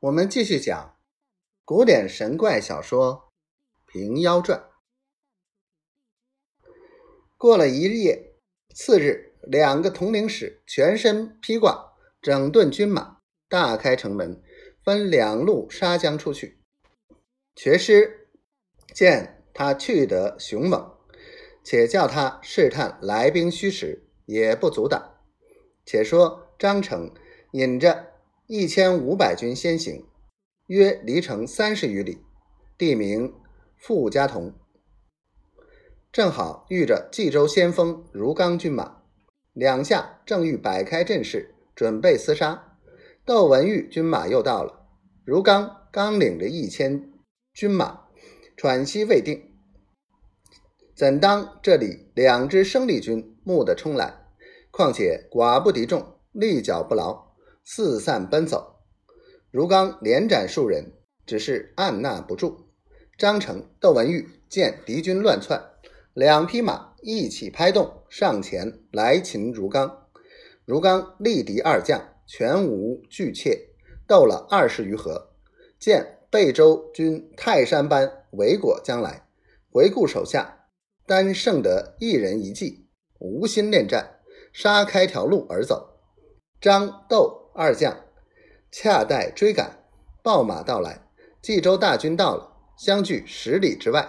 我们继续讲古典神怪小说《平妖传》。过了一夜，次日，两个统领使全身披挂，整顿军马，大开城门，分两路杀将出去。瘸师见他去得凶猛，且叫他试探来兵虚实，也不阻挡。且说张成引着。一千五百军先行，约离城三十余里，地名傅家屯。正好遇着冀州先锋如刚军马，两下正欲摆开阵势，准备厮杀。窦文玉军马又到了，如刚刚领着一千军马，喘息未定，怎当这里两支生力军蓦地冲来？况且寡不敌众，力脚不牢。四散奔走，如刚连斩数人，只是按捺不住。张成、窦文玉见敌军乱窜，两匹马一起拍动，上前来擒如刚。如刚力敌二将，全无惧怯，斗了二十余合，见贝州军泰山般围裹将来，回顾手下，单剩得一人一骑，无心恋战，杀开条路而走。张窦。二将恰待追赶，报马到来，冀州大军到了，相距十里之外。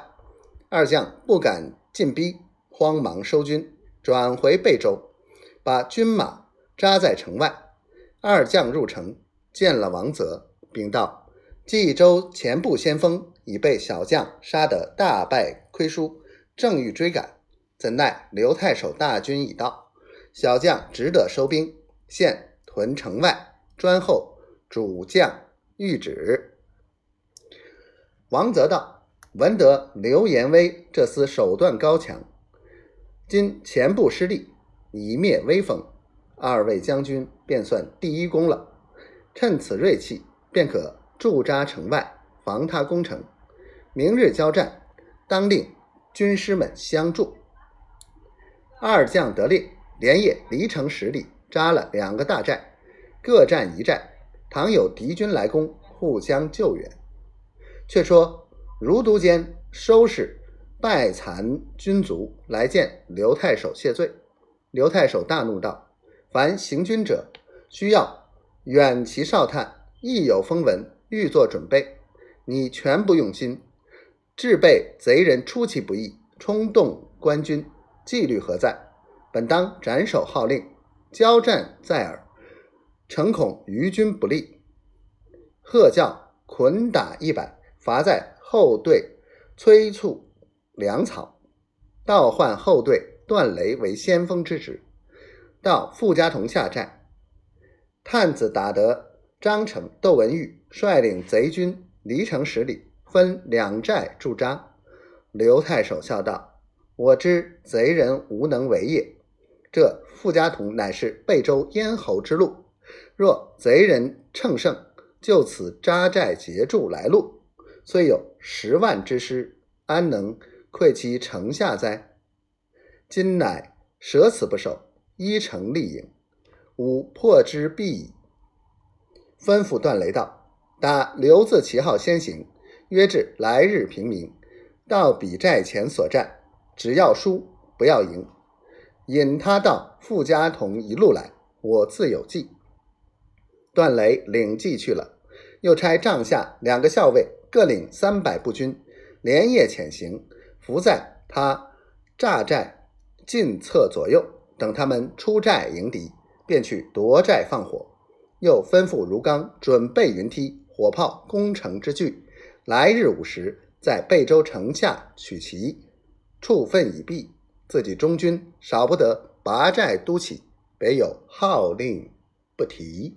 二将不敢进逼，慌忙收军，转回贝州，把军马扎在城外。二将入城，见了王泽，禀道：冀州前部先锋已被小将杀得大败亏输，正欲追赶，怎奈刘太守大军已到，小将只得收兵，现。屯城外专候主将谕旨。王泽道：“闻得刘延威这厮手段高强，今前部失利，以灭威风，二位将军便算第一功了。趁此锐气，便可驻扎城外，防他攻城。明日交战，当令军师们相助。”二将得令，连夜离城十里。扎了两个大寨，各占一寨。倘有敌军来攻，互相救援。却说如都监收拾败残军卒来见刘太守谢罪。刘太守大怒道：“凡行军者，需要远其哨探，亦有风闻，欲作准备。你全不用心，致被贼人出其不意，冲动官军，纪律何在？本当斩首号令。”交战在耳，诚恐于军不利。喝叫捆打一百，罚在后队催促粮草，倒换后队段雷为先锋之职。到傅家屯下寨，探子打得张成、窦文玉率领贼军离城十里，分两寨驻扎。刘太守笑道：“我知贼人无能为也。”这傅家屯乃是贝州咽喉之路，若贼人乘胜，就此扎寨截住来路，虽有十万之师，安能溃其城下哉？今乃舍此不守，依城立营，吾破之必矣。吩咐段雷道：“打刘字旗号先行，约至来日平明，到彼寨前所战，只要输，不要赢。”引他到傅家屯一路来，我自有计。段雷领计去了，又差帐下两个校尉各领三百步军，连夜潜行，伏在他栅寨近侧左右，等他们出寨迎敌，便去夺寨放火。又吩咐如刚准备云梯、火炮、攻城之具，来日午时在贝州城下取齐，处分已毕。自己中军少不得拔寨督起，北有号令不提。